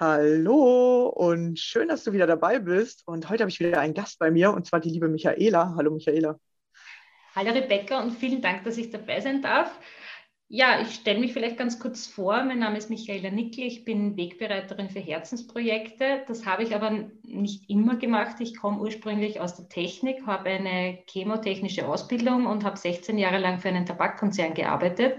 Hallo und schön, dass du wieder dabei bist. Und heute habe ich wieder einen Gast bei mir und zwar die liebe Michaela. Hallo Michaela. Hallo Rebecca und vielen Dank, dass ich dabei sein darf. Ja, ich stelle mich vielleicht ganz kurz vor. Mein Name ist Michaela Nickel. Ich bin Wegbereiterin für Herzensprojekte. Das habe ich aber nicht immer gemacht. Ich komme ursprünglich aus der Technik, habe eine chemotechnische Ausbildung und habe 16 Jahre lang für einen Tabakkonzern gearbeitet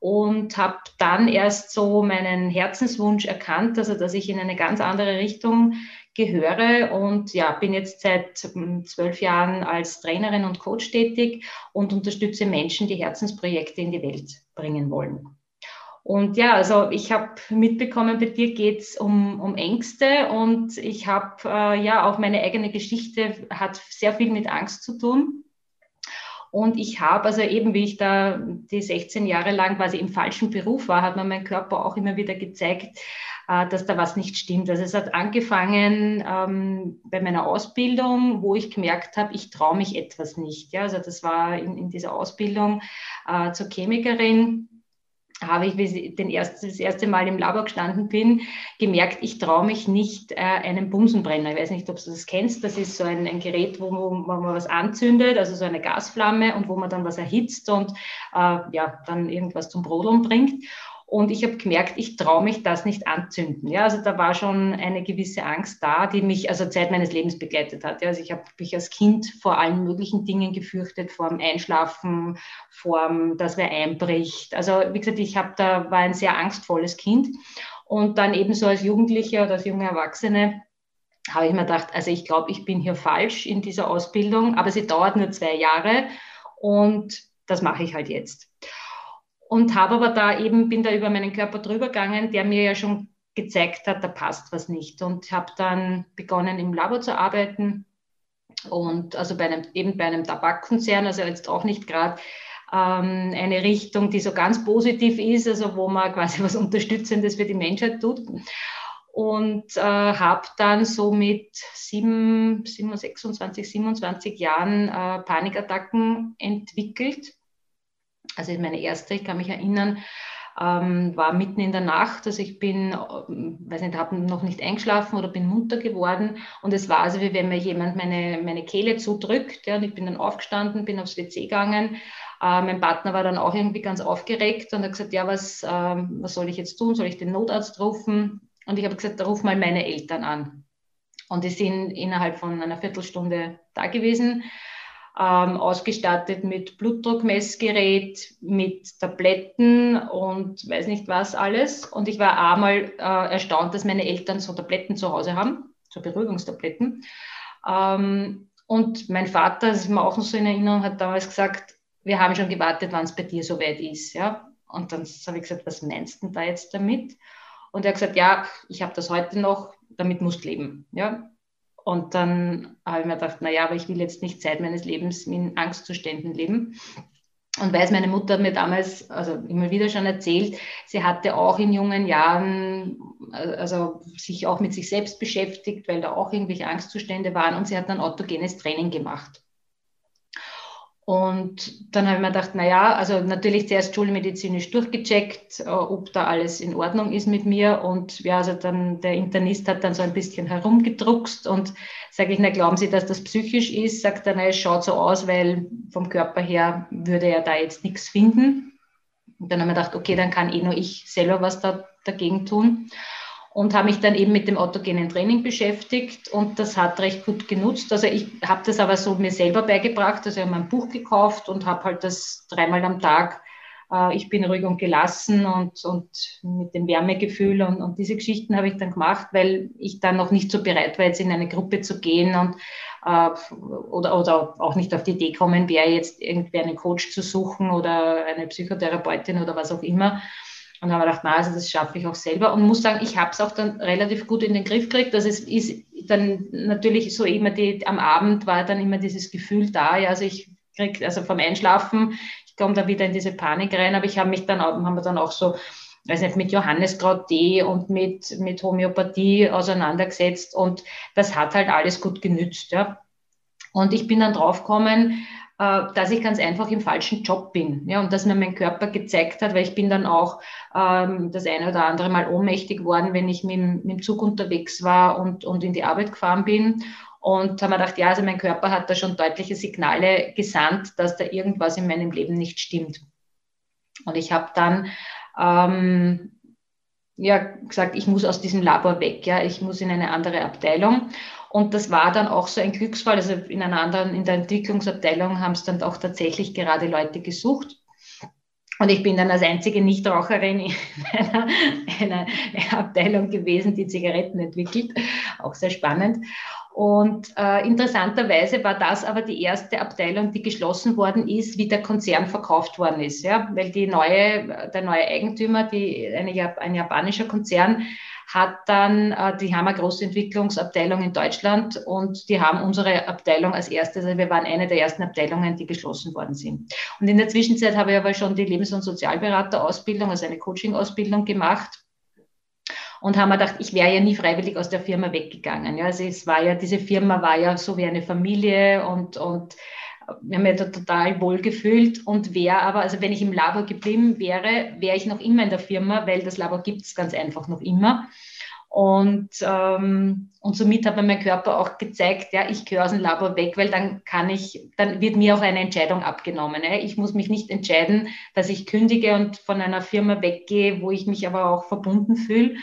und habe dann erst so meinen Herzenswunsch erkannt, also dass ich in eine ganz andere Richtung gehöre und ja, bin jetzt seit hm, zwölf Jahren als Trainerin und Coach tätig und unterstütze Menschen, die Herzensprojekte in die Welt bringen wollen. Und ja, also ich habe mitbekommen, bei dir geht es um, um Ängste und ich habe äh, ja auch meine eigene Geschichte hat sehr viel mit Angst zu tun. Und ich habe, also eben wie ich da die 16 Jahre lang quasi im falschen Beruf war, hat mir mein Körper auch immer wieder gezeigt, äh, dass da was nicht stimmt. Also es hat angefangen ähm, bei meiner Ausbildung, wo ich gemerkt habe, ich traue mich etwas nicht. Ja, also das war in, in dieser Ausbildung äh, zur Chemikerin habe ich, wie ich den erst, das erste Mal im Labor gestanden bin, gemerkt, ich traue mich nicht, äh, einen Bumsenbrenner. Ich weiß nicht, ob du das kennst. Das ist so ein, ein Gerät, wo, wo, man was anzündet, also so eine Gasflamme und wo man dann was erhitzt und äh, ja, dann irgendwas zum Brodeln bringt. Und ich habe gemerkt, ich traue mich das nicht anzünden. Ja, also da war schon eine gewisse Angst da, die mich also Zeit meines Lebens begleitet hat. Ja, also ich habe mich als Kind vor allen möglichen Dingen gefürchtet, vor dem Einschlafen, vor dem, dass wer einbricht. Also wie gesagt, ich habe da war ein sehr angstvolles Kind. Und dann ebenso als Jugendliche oder als junge Erwachsene habe ich mir gedacht, also ich glaube, ich bin hier falsch in dieser Ausbildung, aber sie dauert nur zwei Jahre und das mache ich halt jetzt und habe aber da eben, bin da über meinen Körper drüber gegangen, der mir ja schon gezeigt hat, da passt was nicht und habe dann begonnen im Labor zu arbeiten und also bei einem, eben bei einem Tabakkonzern, also jetzt auch nicht gerade ähm, eine Richtung, die so ganz positiv ist, also wo man quasi was Unterstützendes für die Menschheit tut. und äh, habe dann so mit 7, 26, 27 Jahren äh, Panikattacken entwickelt. Also meine erste, ich kann mich erinnern, ähm, war mitten in der Nacht. Also ich bin, ähm, weiß nicht, habe noch nicht eingeschlafen oder bin munter geworden. Und es war also, wie wenn mir jemand meine, meine Kehle zudrückt. Ja, und ich bin dann aufgestanden, bin aufs WC gegangen. Äh, mein Partner war dann auch irgendwie ganz aufgeregt und hat gesagt, ja, was, äh, was soll ich jetzt tun? Soll ich den Notarzt rufen? Und ich habe gesagt, ruf mal meine Eltern an. Und die sind innerhalb von einer Viertelstunde da gewesen ähm, ausgestattet mit Blutdruckmessgerät, mit Tabletten und weiß nicht was alles. Und ich war einmal äh, erstaunt, dass meine Eltern so Tabletten zu Hause haben, so Beruhigungstabletten. Ähm, und mein Vater, das ist mir auch noch so in Erinnerung, hat damals gesagt, wir haben schon gewartet, wann es bei dir soweit ist. Ja? Und dann habe ich gesagt, was meinst du da jetzt damit? Und er hat gesagt, ja, ich habe das heute noch, damit musst du leben. Ja? Und dann habe ich mir gedacht, naja, aber ich will jetzt nicht Zeit meines Lebens in Angstzuständen leben. Und weiß meine Mutter mir damals, also immer wieder schon erzählt, sie hatte auch in jungen Jahren, also sich auch mit sich selbst beschäftigt, weil da auch irgendwelche Angstzustände waren und sie hat dann autogenes Training gemacht. Und dann habe ich mir gedacht, naja, also natürlich zuerst schulmedizinisch durchgecheckt, äh, ob da alles in Ordnung ist mit mir. Und ja, also dann der Internist hat dann so ein bisschen herumgedruckst und sage ich, na glauben Sie, dass das psychisch ist? Sagt er, na es schaut so aus, weil vom Körper her würde er da jetzt nichts finden. Und dann habe ich mir gedacht, okay, dann kann eh nur ich selber was da, dagegen tun und habe mich dann eben mit dem autogenen Training beschäftigt und das hat recht gut genutzt. Also ich habe das aber so mir selber beigebracht, also ich habe mein Buch gekauft und habe halt das dreimal am Tag, äh, ich bin ruhig und gelassen und, und mit dem Wärmegefühl und, und diese Geschichten habe ich dann gemacht, weil ich dann noch nicht so bereit war, jetzt in eine Gruppe zu gehen und äh, oder, oder auch nicht auf die Idee kommen wäre, jetzt irgendwie einen Coach zu suchen oder eine Psychotherapeutin oder was auch immer und habe gedacht, na, also das schaffe ich auch selber und muss sagen, ich habe es auch dann relativ gut in den Griff gekriegt. Also es ist dann natürlich so immer die, am Abend war dann immer dieses Gefühl da, ja, also ich kriege, also vom Einschlafen, ich komme da wieder in diese Panik rein, aber ich habe mich dann auch, haben wir dann auch so, weiß nicht, mit Johanneskraut-Tee und mit, mit Homöopathie auseinandergesetzt und das hat halt alles gut genützt, ja. Und ich bin dann draufgekommen, dass ich ganz einfach im falschen Job bin. Ja, und dass mir mein Körper gezeigt hat, weil ich bin dann auch ähm, das eine oder andere Mal ohnmächtig worden, wenn ich mit, mit dem Zug unterwegs war und, und in die Arbeit gefahren bin. Und haben wir gedacht, ja, also mein Körper hat da schon deutliche Signale gesandt, dass da irgendwas in meinem Leben nicht stimmt. Und ich habe dann ähm, ja, gesagt, ich muss aus diesem Labor weg, ja, ich muss in eine andere Abteilung. Und das war dann auch so ein Glücksfall. Also in einer anderen, in der Entwicklungsabteilung haben es dann auch tatsächlich gerade Leute gesucht. Und ich bin dann als einzige Nichtraucherin in einer, einer Abteilung gewesen, die Zigaretten entwickelt. Auch sehr spannend. Und äh, interessanterweise war das aber die erste Abteilung, die geschlossen worden ist, wie der Konzern verkauft worden ist. Ja? Weil die neue, der neue Eigentümer, die, eine, ein japanischer Konzern, hat dann, äh, die haben eine große Entwicklungsabteilung in Deutschland und die haben unsere Abteilung als erstes, also wir waren eine der ersten Abteilungen, die geschlossen worden sind. Und in der Zwischenzeit habe ich aber schon die Lebens- und Sozialberaterausbildung, also eine Coaching-Ausbildung gemacht und haben mir gedacht, ich wäre ja nie freiwillig aus der Firma weggegangen. Ja, also es war ja, diese Firma war ja so wie eine Familie und, und wir haben ja da total wohl gefühlt und wäre aber, also wenn ich im Labor geblieben wäre, wäre ich noch immer in der Firma, weil das Labor gibt es ganz einfach noch immer. Und, ähm, und somit hat mir mein Körper auch gezeigt, ja, ich gehöre aus dem Labor weg, weil dann kann ich, dann wird mir auch eine Entscheidung abgenommen. Ja. Ich muss mich nicht entscheiden, dass ich kündige und von einer Firma weggehe, wo ich mich aber auch verbunden fühle.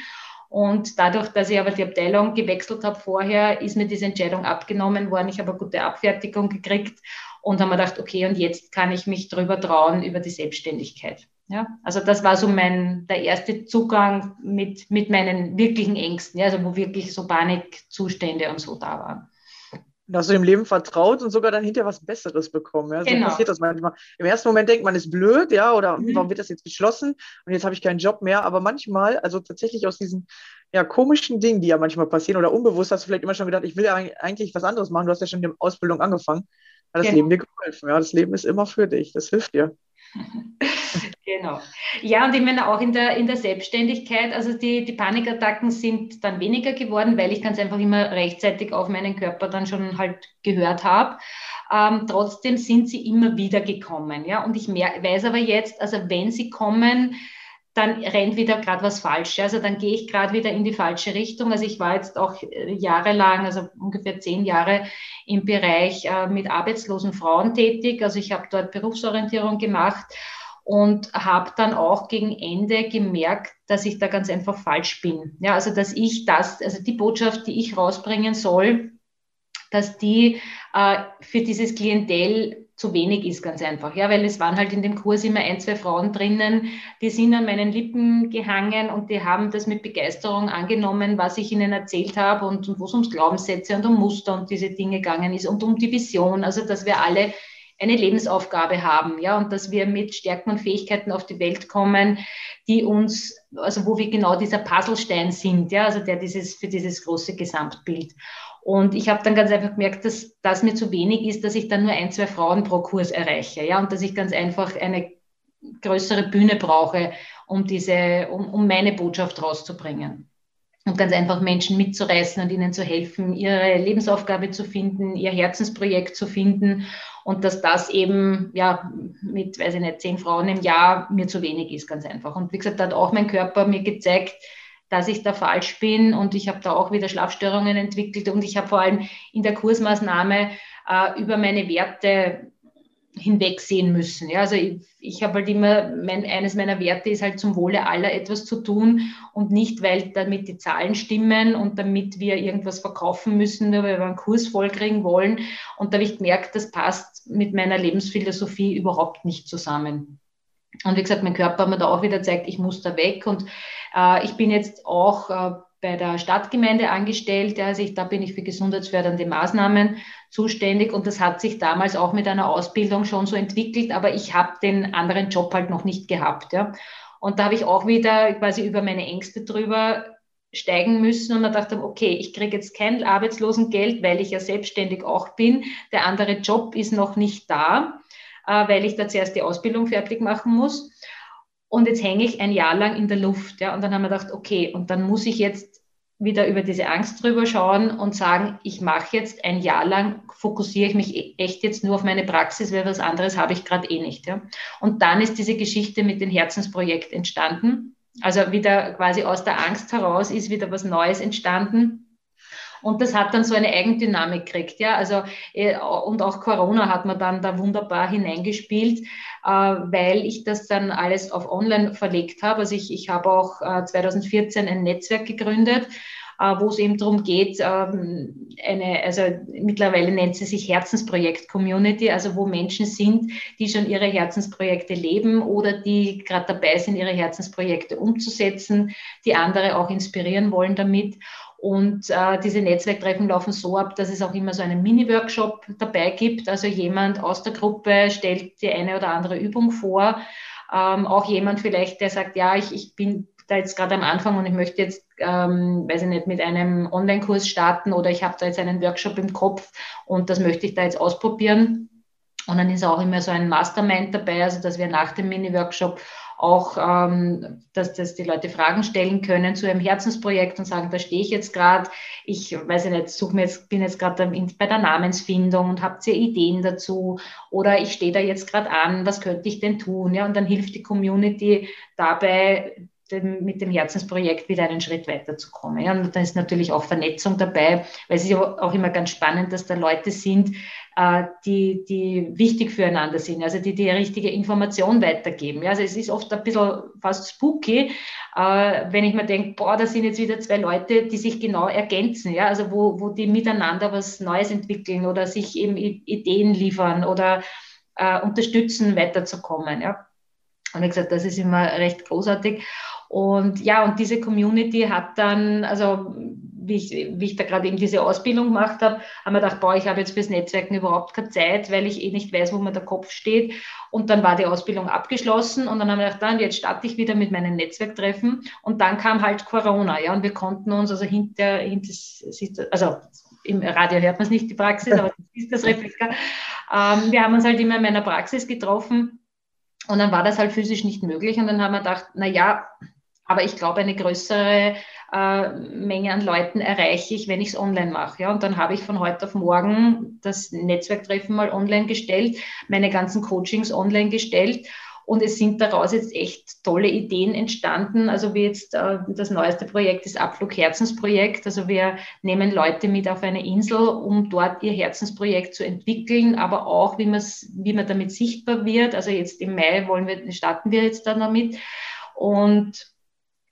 Und dadurch, dass ich aber die Abteilung gewechselt habe vorher, ist mir diese Entscheidung abgenommen worden. Ich habe eine gute Abfertigung gekriegt und haben wir gedacht, okay, und jetzt kann ich mich drüber trauen über die Selbstständigkeit. Ja, also das war so mein, der erste Zugang mit, mit meinen wirklichen Ängsten, ja, also wo wirklich so Panikzustände und so da waren. Da hast du dem Leben vertraut und sogar dann hinterher was Besseres bekommen. Ja? So genau. passiert das manchmal. Im ersten Moment denkt man, ist blöd, ja, oder mhm. warum wird das jetzt geschlossen und jetzt habe ich keinen Job mehr. Aber manchmal, also tatsächlich aus diesen ja, komischen Dingen, die ja manchmal passieren oder unbewusst, hast du vielleicht immer schon gedacht, ich will ja eigentlich was anderes machen. Du hast ja schon die Ausbildung angefangen hat das genau. Leben dir geholfen. Ja, das Leben ist immer für dich. Das hilft dir. Genau. Ja, und ich meine auch in der, in der Selbstständigkeit, also die, die Panikattacken sind dann weniger geworden, weil ich ganz einfach immer rechtzeitig auf meinen Körper dann schon halt gehört habe. Ähm, trotzdem sind sie immer wieder gekommen. Ja? Und ich weiß aber jetzt, also wenn sie kommen, dann rennt wieder gerade was falsch. Also dann gehe ich gerade wieder in die falsche Richtung. Also ich war jetzt auch äh, jahrelang, also ungefähr zehn Jahre im Bereich äh, mit arbeitslosen Frauen tätig. Also ich habe dort Berufsorientierung gemacht und habe dann auch gegen Ende gemerkt, dass ich da ganz einfach falsch bin. Ja, also dass ich das, also die Botschaft, die ich rausbringen soll, dass die äh, für dieses Klientel zu wenig ist, ganz einfach. Ja, weil es waren halt in dem Kurs immer ein, zwei Frauen drinnen, die sind an meinen Lippen gehangen und die haben das mit Begeisterung angenommen, was ich ihnen erzählt habe und, und wo es ums Glaubenssätze und um Muster und diese Dinge gegangen ist und um die Vision, also dass wir alle eine Lebensaufgabe haben, ja, und dass wir mit Stärken und Fähigkeiten auf die Welt kommen, die uns, also wo wir genau dieser Puzzlestein sind, ja, also der dieses, für dieses große Gesamtbild. Und ich habe dann ganz einfach gemerkt, dass das mir zu wenig ist, dass ich dann nur ein, zwei Frauen pro Kurs erreiche. Ja, und dass ich ganz einfach eine größere Bühne brauche, um diese, um, um meine Botschaft rauszubringen. Und ganz einfach Menschen mitzureißen und ihnen zu helfen, ihre Lebensaufgabe zu finden, ihr Herzensprojekt zu finden. Und dass das eben, ja, mit, weiß ich nicht, zehn Frauen im Jahr mir zu wenig ist, ganz einfach. Und wie gesagt, da hat auch mein Körper mir gezeigt, dass ich da falsch bin und ich habe da auch wieder Schlafstörungen entwickelt und ich habe vor allem in der Kursmaßnahme äh, über meine Werte hinwegsehen müssen. Ja, also ich, ich habe halt immer, mein, eines meiner Werte ist halt zum Wohle aller etwas zu tun und nicht, weil damit die Zahlen stimmen und damit wir irgendwas verkaufen müssen, nur weil wir einen Kurs vollkriegen wollen. Und da habe ich gemerkt, das passt mit meiner Lebensphilosophie überhaupt nicht zusammen. Und wie gesagt, mein Körper hat mir da auch wieder gezeigt, ich muss da weg. Und äh, ich bin jetzt auch äh, bei der Stadtgemeinde angestellt. Also ich, da bin ich für gesundheitsfördernde Maßnahmen zuständig. Und das hat sich damals auch mit einer Ausbildung schon so entwickelt. Aber ich habe den anderen Job halt noch nicht gehabt. Ja. Und da habe ich auch wieder quasi über meine Ängste drüber steigen müssen und dann dachte, okay, ich kriege jetzt kein Arbeitslosengeld, weil ich ja selbstständig auch bin. Der andere Job ist noch nicht da. Äh, weil ich da zuerst die Ausbildung fertig machen muss. Und jetzt hänge ich ein Jahr lang in der Luft. Ja? Und dann haben wir gedacht, okay, und dann muss ich jetzt wieder über diese Angst drüber schauen und sagen, ich mache jetzt ein Jahr lang, fokussiere ich mich e-, echt jetzt nur auf meine Praxis, weil was anderes habe ich gerade eh nicht. Ja? Und dann ist diese Geschichte mit dem Herzensprojekt entstanden. Also wieder quasi aus der Angst heraus ist wieder was Neues entstanden und das hat dann so eine Eigendynamik gekriegt, ja. Also, äh, und auch Corona hat man dann da wunderbar hineingespielt, äh, weil ich das dann alles auf online verlegt habe. Also ich, ich habe auch 2014 äh, ein Netzwerk gegründet, wo es eben darum geht, ähm, eine, also mittlerweile nennt sie sich Herzensprojekt Community, also wo Menschen sind, die schon ihre Herzensprojekte leben oder die gerade dabei sind, ihre Herzensprojekte umzusetzen, die andere auch inspirieren wollen damit. Und äh, diese Netzwerktreffen laufen so ab, dass es auch immer so einen Mini-Workshop dabei gibt. Also jemand aus der Gruppe stellt die eine oder andere Übung vor. Ähm, auch jemand vielleicht, der sagt, ja, ich, ich bin da jetzt gerade am Anfang und ich möchte jetzt, ähm, weiß ich nicht, mit einem Online-Kurs starten oder ich habe da jetzt einen Workshop im Kopf und das möchte ich da jetzt ausprobieren. Und dann ist auch immer so ein Mastermind dabei, also dass wir nach dem Mini-Workshop auch, ähm, dass, dass die Leute Fragen stellen können zu ihrem Herzensprojekt und sagen, da stehe ich jetzt gerade, ich weiß nicht, suche mir jetzt, bin jetzt gerade bei der Namensfindung und habt ihr Ideen dazu oder ich stehe da jetzt gerade an, was könnte ich denn tun? Ja, und dann hilft die Community dabei, dem, mit dem Herzensprojekt wieder einen Schritt weiterzukommen. Ja, und da ist natürlich auch Vernetzung dabei, weil es ist auch immer ganz spannend, dass da Leute sind, die, die wichtig füreinander sind, also die die richtige Information weitergeben. Ja, also es ist oft ein bisschen fast spooky, äh, wenn ich mir denke, boah, da sind jetzt wieder zwei Leute, die sich genau ergänzen, ja, also wo, wo die miteinander was Neues entwickeln oder sich eben Ideen liefern oder äh, unterstützen, weiterzukommen. Ja. Und wie gesagt, das ist immer recht großartig. Und ja, und diese Community hat dann, also wie ich, wie ich da gerade eben diese Ausbildung gemacht habe, haben wir gedacht, boah, ich habe jetzt fürs Netzwerken überhaupt keine Zeit, weil ich eh nicht weiß, wo mir der Kopf steht. Und dann war die Ausbildung abgeschlossen und dann haben wir gedacht, dann jetzt starte ich wieder mit meinen Netzwerktreffen. Und dann kam halt Corona, ja, und wir konnten uns also hinter, hinter also im Radio hört man es nicht, die Praxis, aber das ist das Replika. Ähm, wir haben uns halt immer in meiner Praxis getroffen Und dann war das halt physisch nicht möglich. Und dann haben wir gedacht, na ja, aber ich glaube, eine größere äh, Menge an Leuten erreiche ich, wenn ich es online mache. Ja? Und dann habe ich von heute auf morgen das Netzwerktreffen mal online gestellt, meine ganzen Coachings online gestellt. Und es sind daraus jetzt echt tolle Ideen entstanden. Also wie jetzt äh, das neueste Projekt, das Abflug Herzensprojekt. Also wir nehmen Leute mit auf eine Insel, um dort ihr Herzensprojekt zu entwickeln, aber auch, wie, wie man damit sichtbar wird. Also jetzt im Mai wollen wir, starten wir jetzt dann damit. Und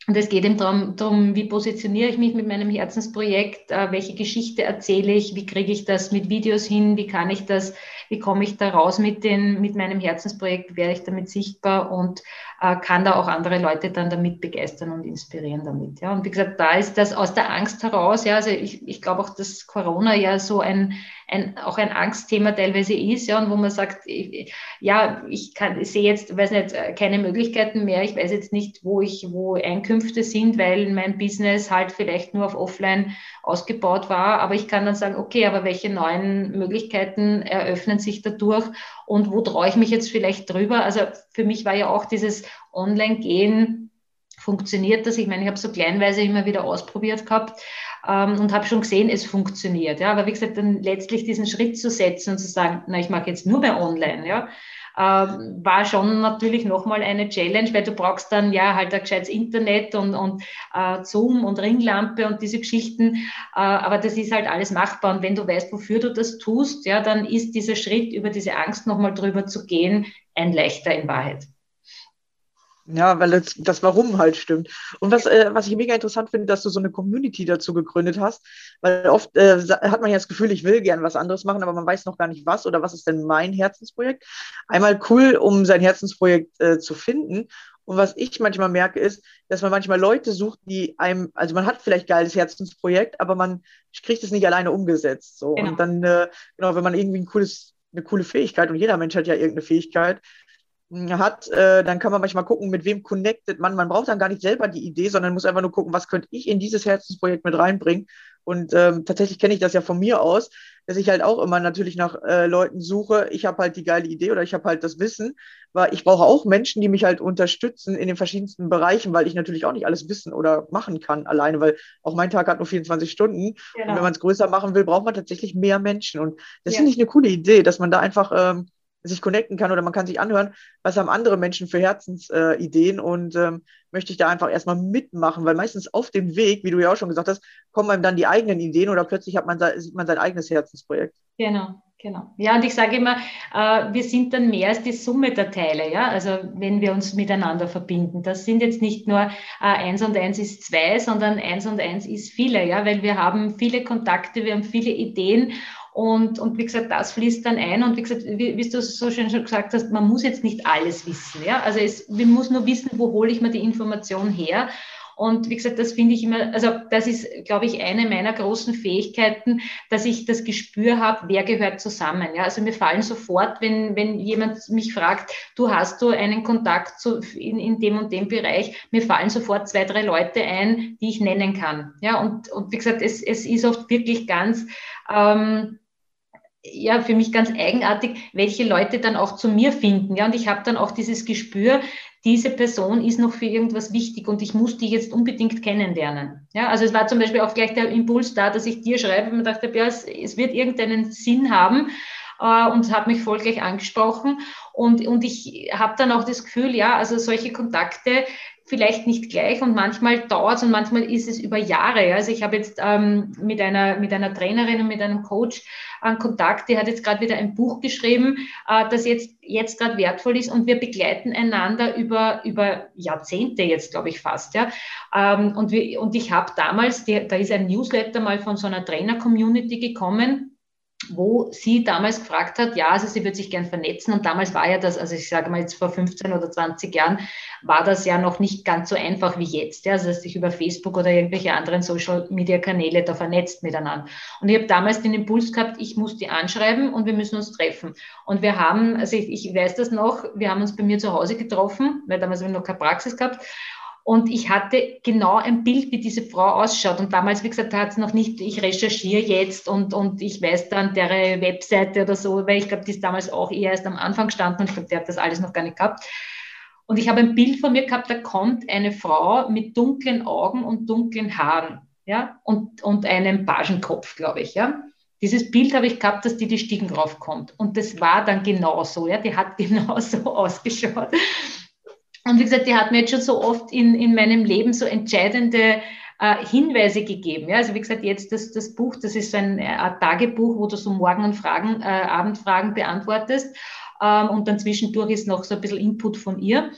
und es geht eben darum, darum, wie positioniere ich mich mit meinem Herzensprojekt, äh, welche Geschichte erzähle ich, wie kriege ich das mit Videos hin, wie kann ich das, wie komme ich da raus mit, den, mit meinem Herzensprojekt, werde ich damit sichtbar und äh, kann da auch andere Leute dann damit begeistern und inspirieren damit. Ja. Und wie gesagt, da ist das aus der Angst heraus, ja, also ich, ich glaube auch, dass Corona ja so ein, ein, auch ein Angstthema teilweise ist, ja, und wo man sagt, ich, ja, ich kann, ich sehe jetzt, weiß nicht, keine Möglichkeiten mehr, ich weiß jetzt nicht, wo ich, wo Einkünfte sind, weil mein Business halt vielleicht nur auf Offline ausgebaut war, aber ich kann dann sagen, okay, aber welche neuen Möglichkeiten eröffnen sich dadurch und wo traue ich mich jetzt vielleicht drüber? Also für mich war ja auch dieses Online-Gehen funktioniert das. Ich meine, ich habe so kleinweise immer wieder ausprobiert gehabt ähm, und habe schon gesehen, es funktioniert. Ja, aber wie gesagt, dann letztlich diesen Schritt zu setzen und zu sagen, na, ich mache jetzt nur mehr online, ja, ähm, war schon natürlich nochmal eine Challenge, weil du brauchst dann ja halt ein gescheites Internet und, und äh, Zoom und Ringlampe und diese Geschichten. Äh, aber das ist halt alles machbar. Und wenn du weißt, wofür du das tust, ja, dann ist dieser Schritt über diese Angst nochmal drüber zu gehen ein leichter in Wahrheit. Ja, weil das, das Warum halt stimmt. Und was, äh, was ich mega interessant finde, dass du so eine Community dazu gegründet hast, weil oft äh, hat man ja das Gefühl, ich will gern was anderes machen, aber man weiß noch gar nicht was oder was ist denn mein Herzensprojekt. Einmal cool, um sein Herzensprojekt äh, zu finden. Und was ich manchmal merke, ist, dass man manchmal Leute sucht, die einem, also man hat vielleicht geiles Herzensprojekt, aber man kriegt es nicht alleine umgesetzt. So. Genau. Und dann, äh, genau, wenn man irgendwie ein cooles, eine coole Fähigkeit, und jeder Mensch hat ja irgendeine Fähigkeit, hat, äh, dann kann man manchmal gucken, mit wem connectet man. Man braucht dann gar nicht selber die Idee, sondern muss einfach nur gucken, was könnte ich in dieses Herzensprojekt mit reinbringen. Und ähm, tatsächlich kenne ich das ja von mir aus, dass ich halt auch immer natürlich nach äh, Leuten suche. Ich habe halt die geile Idee oder ich habe halt das Wissen, weil ich brauche auch Menschen, die mich halt unterstützen in den verschiedensten Bereichen, weil ich natürlich auch nicht alles wissen oder machen kann alleine, weil auch mein Tag hat nur 24 Stunden. Genau. Und wenn man es größer machen will, braucht man tatsächlich mehr Menschen. Und das ja. finde ich eine coole Idee, dass man da einfach ähm, sich connecten kann oder man kann sich anhören, was haben andere Menschen für Herzensideen äh, und ähm, möchte ich da einfach erstmal mitmachen, weil meistens auf dem Weg, wie du ja auch schon gesagt hast, kommen einem dann die eigenen Ideen oder plötzlich hat man, sieht man sein eigenes Herzensprojekt. Genau. Genau. Ja, und ich sage immer, äh, wir sind dann mehr als die Summe der Teile, ja. Also wenn wir uns miteinander verbinden. Das sind jetzt nicht nur äh, eins und eins ist zwei, sondern eins und eins ist viele, ja, weil wir haben viele Kontakte, wir haben viele Ideen und, und wie gesagt, das fließt dann ein. Und wie gesagt, wie, wie du so schön schon gesagt hast, man muss jetzt nicht alles wissen. Ja? Also es, man muss nur wissen, wo hole ich mir die Information her. Und wie gesagt, das finde ich immer, also das ist, glaube ich, eine meiner großen Fähigkeiten, dass ich das Gespür habe, wer gehört zusammen. Ja, also mir fallen sofort, wenn, wenn jemand mich fragt, du hast du einen Kontakt zu, in, in dem und dem Bereich, mir fallen sofort zwei, drei Leute ein, die ich nennen kann. Ja, und, und wie gesagt, es, es ist oft wirklich ganz, ähm, ja für mich ganz eigenartig, welche Leute dann auch zu mir finden. Ja, und ich habe dann auch dieses Gespür, diese Person ist noch für irgendwas wichtig und ich muss die jetzt unbedingt kennenlernen. Ja, also es war zum Beispiel auch gleich der Impuls da, dass ich dir schreibe und mir dachte, ja, es, es wird irgendeinen Sinn haben äh, und hat mich voll gleich angesprochen. Und, und ich habe dann auch das Gefühl, ja, also solche Kontakte, vielleicht nicht gleich und manchmal dauert es und manchmal ist es über Jahre. Also ich habe jetzt ähm, mit, einer, mit einer Trainerin und mit einem Coach einen Kontakt, die hat jetzt gerade wieder ein Buch geschrieben, äh, das jetzt, jetzt gerade wertvoll ist und wir begleiten einander über, über Jahrzehnte jetzt, glaube ich fast. Ja? Ähm, und, wir, und ich habe damals, die, da ist ein Newsletter mal von so einer Trainer-Community gekommen, wo sie damals gefragt hat, ja, also sie würde sich gern vernetzen und damals war ja das, also ich sage mal jetzt vor 15 oder 20 Jahren, war das ja noch nicht ganz so einfach wie jetzt, ja, also dass sich über Facebook oder irgendwelche anderen Social-Media-Kanäle da vernetzt miteinander. Und ich habe damals den Impuls gehabt, ich muss die anschreiben und wir müssen uns treffen. Und wir haben, also ich, ich weiß das noch, wir haben uns bei mir zu Hause getroffen, weil damals habe ich noch keine Praxis gehabt Und ich hatte genau ein Bild, wie diese Frau ausschaut. Und damals, wie gesagt, hat es noch nicht, ich recherchiere jetzt und, und ich weiß dann deren Webseite oder so, weil ich glaube, die ist damals auch eher erst am Anfang gestanden und ich glaube, der hat das alles noch gar nicht gehabt. Und ich habe ein Bild von mir gehabt, da kommt eine Frau mit dunklen Augen und dunklen Haaren, ja, und, und einem Pagenkopf, glaube ich, ja. Dieses Bild habe ich gehabt, dass die die Stiegen raufkommt. Und das war dann genauso, ja, die hat genauso ausgeschaut. Und wie gesagt, die hat mir jetzt schon so oft in, in meinem Leben so entscheidende äh, Hinweise gegeben. Ja? Also wie gesagt, jetzt das, das Buch, das ist so ein, ein Tagebuch, wo du so Morgen- und Fragen, äh, Abendfragen beantwortest. Ähm, und dann zwischendurch ist noch so ein bisschen Input von ihr.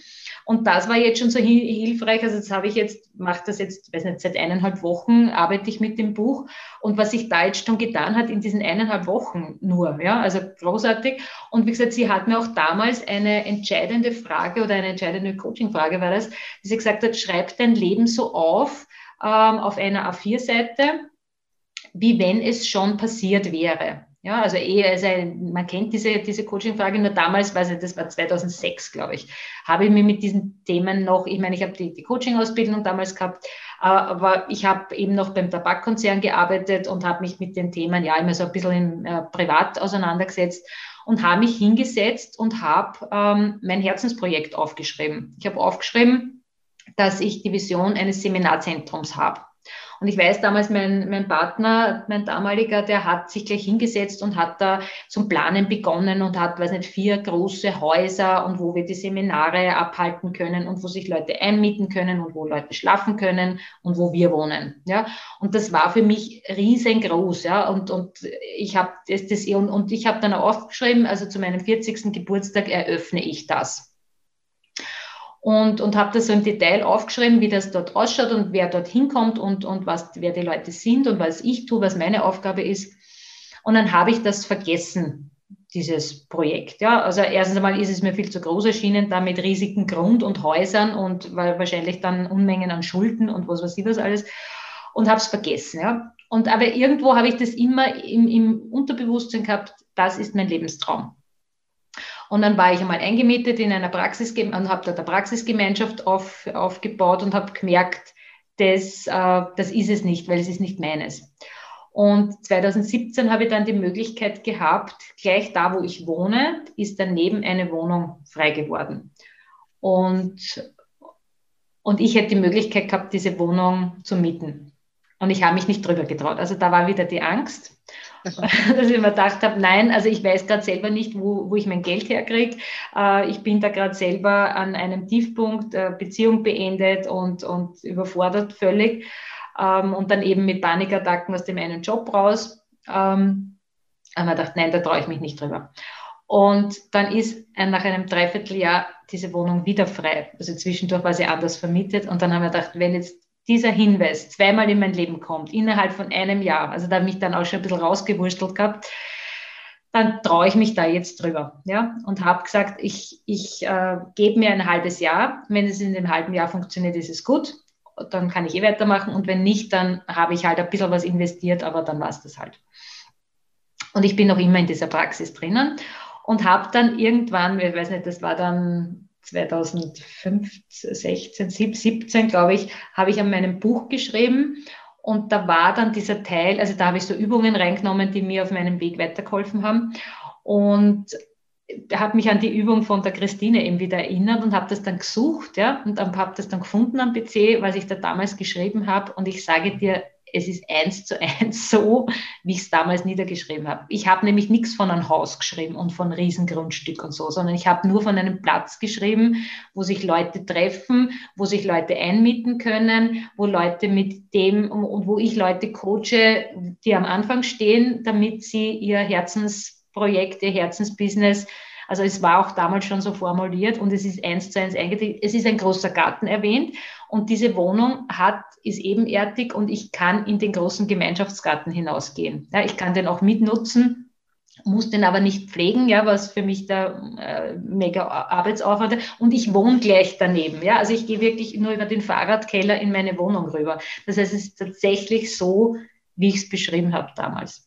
Und das war jetzt schon so hilfreich. Also das habe ich jetzt, mache das jetzt, weiß nicht, seit eineinhalb Wochen arbeite ich mit dem Buch. Und was sich da jetzt schon getan hat in diesen eineinhalb Wochen nur, ja, also großartig. Und wie gesagt, sie hat mir auch damals eine entscheidende Frage oder eine entscheidende Coaching-Frage war das, die sie gesagt hat, schreib dein Leben so auf, ähm, auf einer A4-Seite, wie wenn es schon passiert wäre. Ja, also eh, also man kennt diese, diese Coaching-Frage, nur damals, ich, das war 2006, glaube ich, habe ich mich mit diesen Themen noch, ich meine, ich habe die, die Coaching-Ausbildung damals gehabt, aber ich habe eben noch beim Tabakkonzern gearbeitet und habe mich mit den Themen ja immer so ein bisschen im, äh, privat auseinandergesetzt und habe mich hingesetzt und habe ähm, mein Herzensprojekt aufgeschrieben. Ich habe aufgeschrieben, dass ich die Vision eines Seminarzentrums habe. Und ich weiß damals, mein, mein Partner, mein damaliger, der hat sich gleich hingesetzt und hat da zum Planen begonnen und hat, weiß nicht, vier große Häuser und wo wir die Seminare abhalten können und wo sich Leute einmieten können und wo Leute schlafen können und wo wir wohnen. Ja, und das war für mich riesengroß. Ja, und, und ich habe das, das und, und ich habe dann auch aufgeschrieben, also zu meinem 40. Geburtstag eröffne ich das und, und habe das so im Detail aufgeschrieben, wie das dort ausschaut und wer dort hinkommt und, und was, wer die Leute sind und was ich tue, was meine Aufgabe ist. Und dann habe ich das vergessen, dieses Projekt. Ja, also erstens einmal ist es mir viel zu groß erschienen, da mit riesigen Grund und Häusern und wahrscheinlich dann Unmengen an Schulden und was weiß ich was alles und habe es vergessen. Ja. Und aber irgendwo habe ich das immer im, im Unterbewusstsein gehabt, das ist mein Lebenstraum. Und dann war ich einmal eingemietet in einer Praxis und habe da eine Praxisgemeinschaft auf, aufgebaut und habe gemerkt, das, äh, das ist es nicht, weil es ist nicht meines. Und 2017 habe ich dann die Möglichkeit gehabt, gleich da, wo ich wohne, ist daneben eine Wohnung frei geworden. Und, und ich hätte die Möglichkeit gehabt, diese Wohnung zu mieten. Und ich habe mich nicht drüber getraut. Also da war wieder die Angst. dass ich mir gedacht habe, nein, also ich weiß gerade selber nicht, wo, wo ich mein Geld herkriege. Äh, ich bin da gerade selber an einem Tiefpunkt, äh, Beziehung beendet und, und überfordert völlig. Ähm, und dann eben mit Panikattacken aus dem einen Job raus. Ähm, aber ich dachte, nein, da traue ich mich nicht drüber. Und dann ist nach einem Dreivierteljahr diese Wohnung wieder frei. Also zwischendurch war sie anders vermietet. Und dann haben wir gedacht, wenn jetzt dieser Hinweis zweimal in mein Leben kommt, innerhalb von einem Jahr, also da habe ich dann auch schon ein bisschen rausgewurstelt gehabt, dann traue ich mich da jetzt drüber. Ja? Und habe gesagt, ich, ich äh, gebe mir ein halbes Jahr. Wenn es in dem halben Jahr funktioniert, ist es gut. Dann kann ich eh weitermachen. Und wenn nicht, dann habe ich halt ein bisschen was investiert, aber dann war es das halt. Und ich bin noch immer in dieser Praxis drinnen und habe dann irgendwann, ich weiß nicht, das war dann 2015, 16, 17, glaube ich, habe ich an meinem Buch geschrieben. Und da war dann dieser Teil, also da habe ich so Übungen reingenommen, die mir auf meinem Weg weitergeholfen haben. Und habe mich an die Übung von der Christine eben wieder erinnert und habe das dann gesucht, ja, und habe das dann gefunden am PC, was ich da damals geschrieben habe. Und ich sage dir, es ist eins zu eins so, wie ich es damals niedergeschrieben habe. Ich habe nämlich nichts von einem Haus geschrieben und von Riesengrundstück und so, sondern ich habe nur von einem Platz geschrieben, wo sich Leute treffen, wo sich Leute einmieten können, wo Leute mit dem und wo ich Leute coache, die am Anfang stehen, damit sie ihr Herzensprojekt, ihr Herzensbusiness also es war auch damals schon so formuliert und es ist eins zu eins eingetragen. Es ist ein großer Garten erwähnt und diese Wohnung hat, ist ebenerdig und ich kann in den großen Gemeinschaftsgarten hinausgehen. Ja, ich kann den auch mitnutzen muss den aber nicht pflegen, ja, was für mich da äh, mega Arbeitsaufwand ist. Und ich wohne gleich daneben, ja. Also ich gehe wirklich nur über den Fahrradkeller in meine Wohnung rüber. Das heißt, es ist tatsächlich so, wie ich es beschrieben habe damals.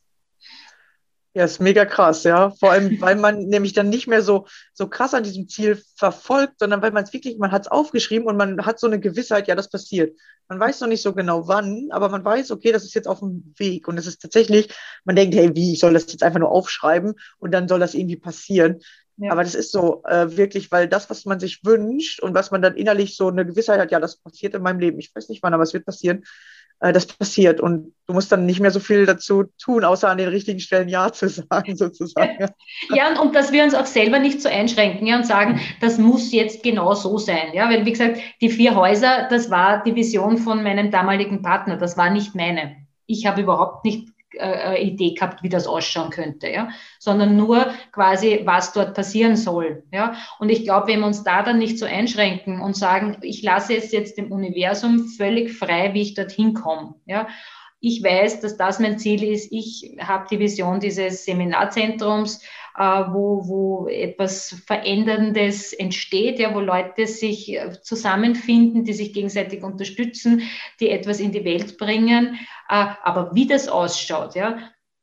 Ja, ist mega krass, ja. Vor allem, weil man nämlich dann nicht mehr so, so krass an diesem Ziel verfolgt, sondern weil man es wirklich, man hat es aufgeschrieben und man hat so eine Gewissheit, ja, das passiert. Man weiß noch nicht so genau wann, aber man weiß, okay, das ist jetzt auf dem Weg. Und es ist tatsächlich, man denkt, hey, wie, ich soll das jetzt einfach nur aufschreiben und dann soll das irgendwie passieren. Ja. Aber das ist so äh, wirklich, weil das, was man sich wünscht und was man dann innerlich so eine Gewissheit hat, ja, das passiert in meinem Leben. Ich weiß nicht wann, aber es wird passieren das passiert. Und du musst dann nicht mehr so viel dazu tun, außer an den richtigen Stellen Ja zu sagen, sozusagen. Ja, und, dass wir uns auch selber nicht so einschränken ja, und sagen, das muss jetzt genau so sein. Ja, weil, wie gesagt, die vier Häuser, das war die Vision von meinem damaligen Partner, das war nicht meine. Ich habe überhaupt nicht äh, Idee gehabt, wie das ausschauen könnte, ja, sondern nur quasi, was dort passieren soll, ja. Und ich glaube, wenn wir uns da dann nicht so einschränken und sagen, ich lasse es jetzt dem Universum völlig frei, wie ich dorthin komme, ja. Ich weiß, dass das mein Ziel ist. Ich habe die Vision dieses Seminarzentrums äh, wo, wo etwas Veränderndes entsteht, ja, wo Leute sich äh, zusammenfinden, die sich gegenseitig unterstützen, die etwas in die Welt bringen. Äh, aber wie das ausschaut, ja,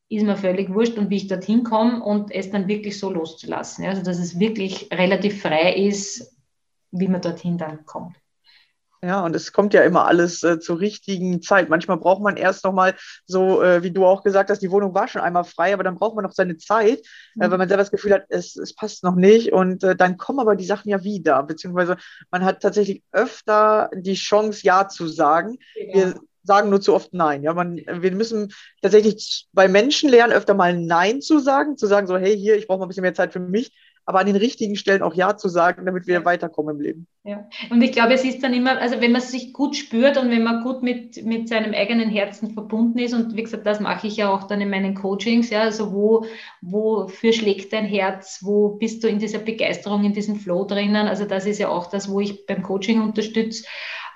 ist mir völlig wurscht und wie ich dorthin komme und es dann wirklich so loszulassen. Ja, also dass es wirklich relativ frei ist, wie man dorthin dann kommt. Ja, und es kommt ja immer alles äh, zur richtigen Zeit. Manchmal braucht man erst nochmal, so äh, wie du auch gesagt hast, die Wohnung war schon einmal frei, aber dann braucht man noch seine Zeit, äh, mhm. äh, weil man selber das Gefühl hat, es, es passt noch nicht. Und äh, dann kommen aber die Sachen ja wieder, beziehungsweise man hat tatsächlich öfter die Chance, Ja zu sagen. Ja. Wir sagen nur zu oft Nein. Ja, man, wir müssen tatsächlich bei Menschen lernen, öfter mal Nein zu sagen, zu sagen so, hey, hier, ich brauche mal ein bisschen mehr Zeit für mich aber an den richtigen Stellen auch Ja zu sagen, damit wir weiterkommen im Leben. Ja, und ich glaube, es ist dann immer, also wenn man sich gut spürt und wenn man gut mit, mit seinem eigenen Herzen verbunden ist, und wie gesagt, das mache ich ja auch dann in meinen Coachings, ja, also wo, wofür schlägt dein Herz, wo bist du in dieser Begeisterung, in diesem Flow drinnen, also das ist ja auch das, wo ich beim Coaching unterstütze.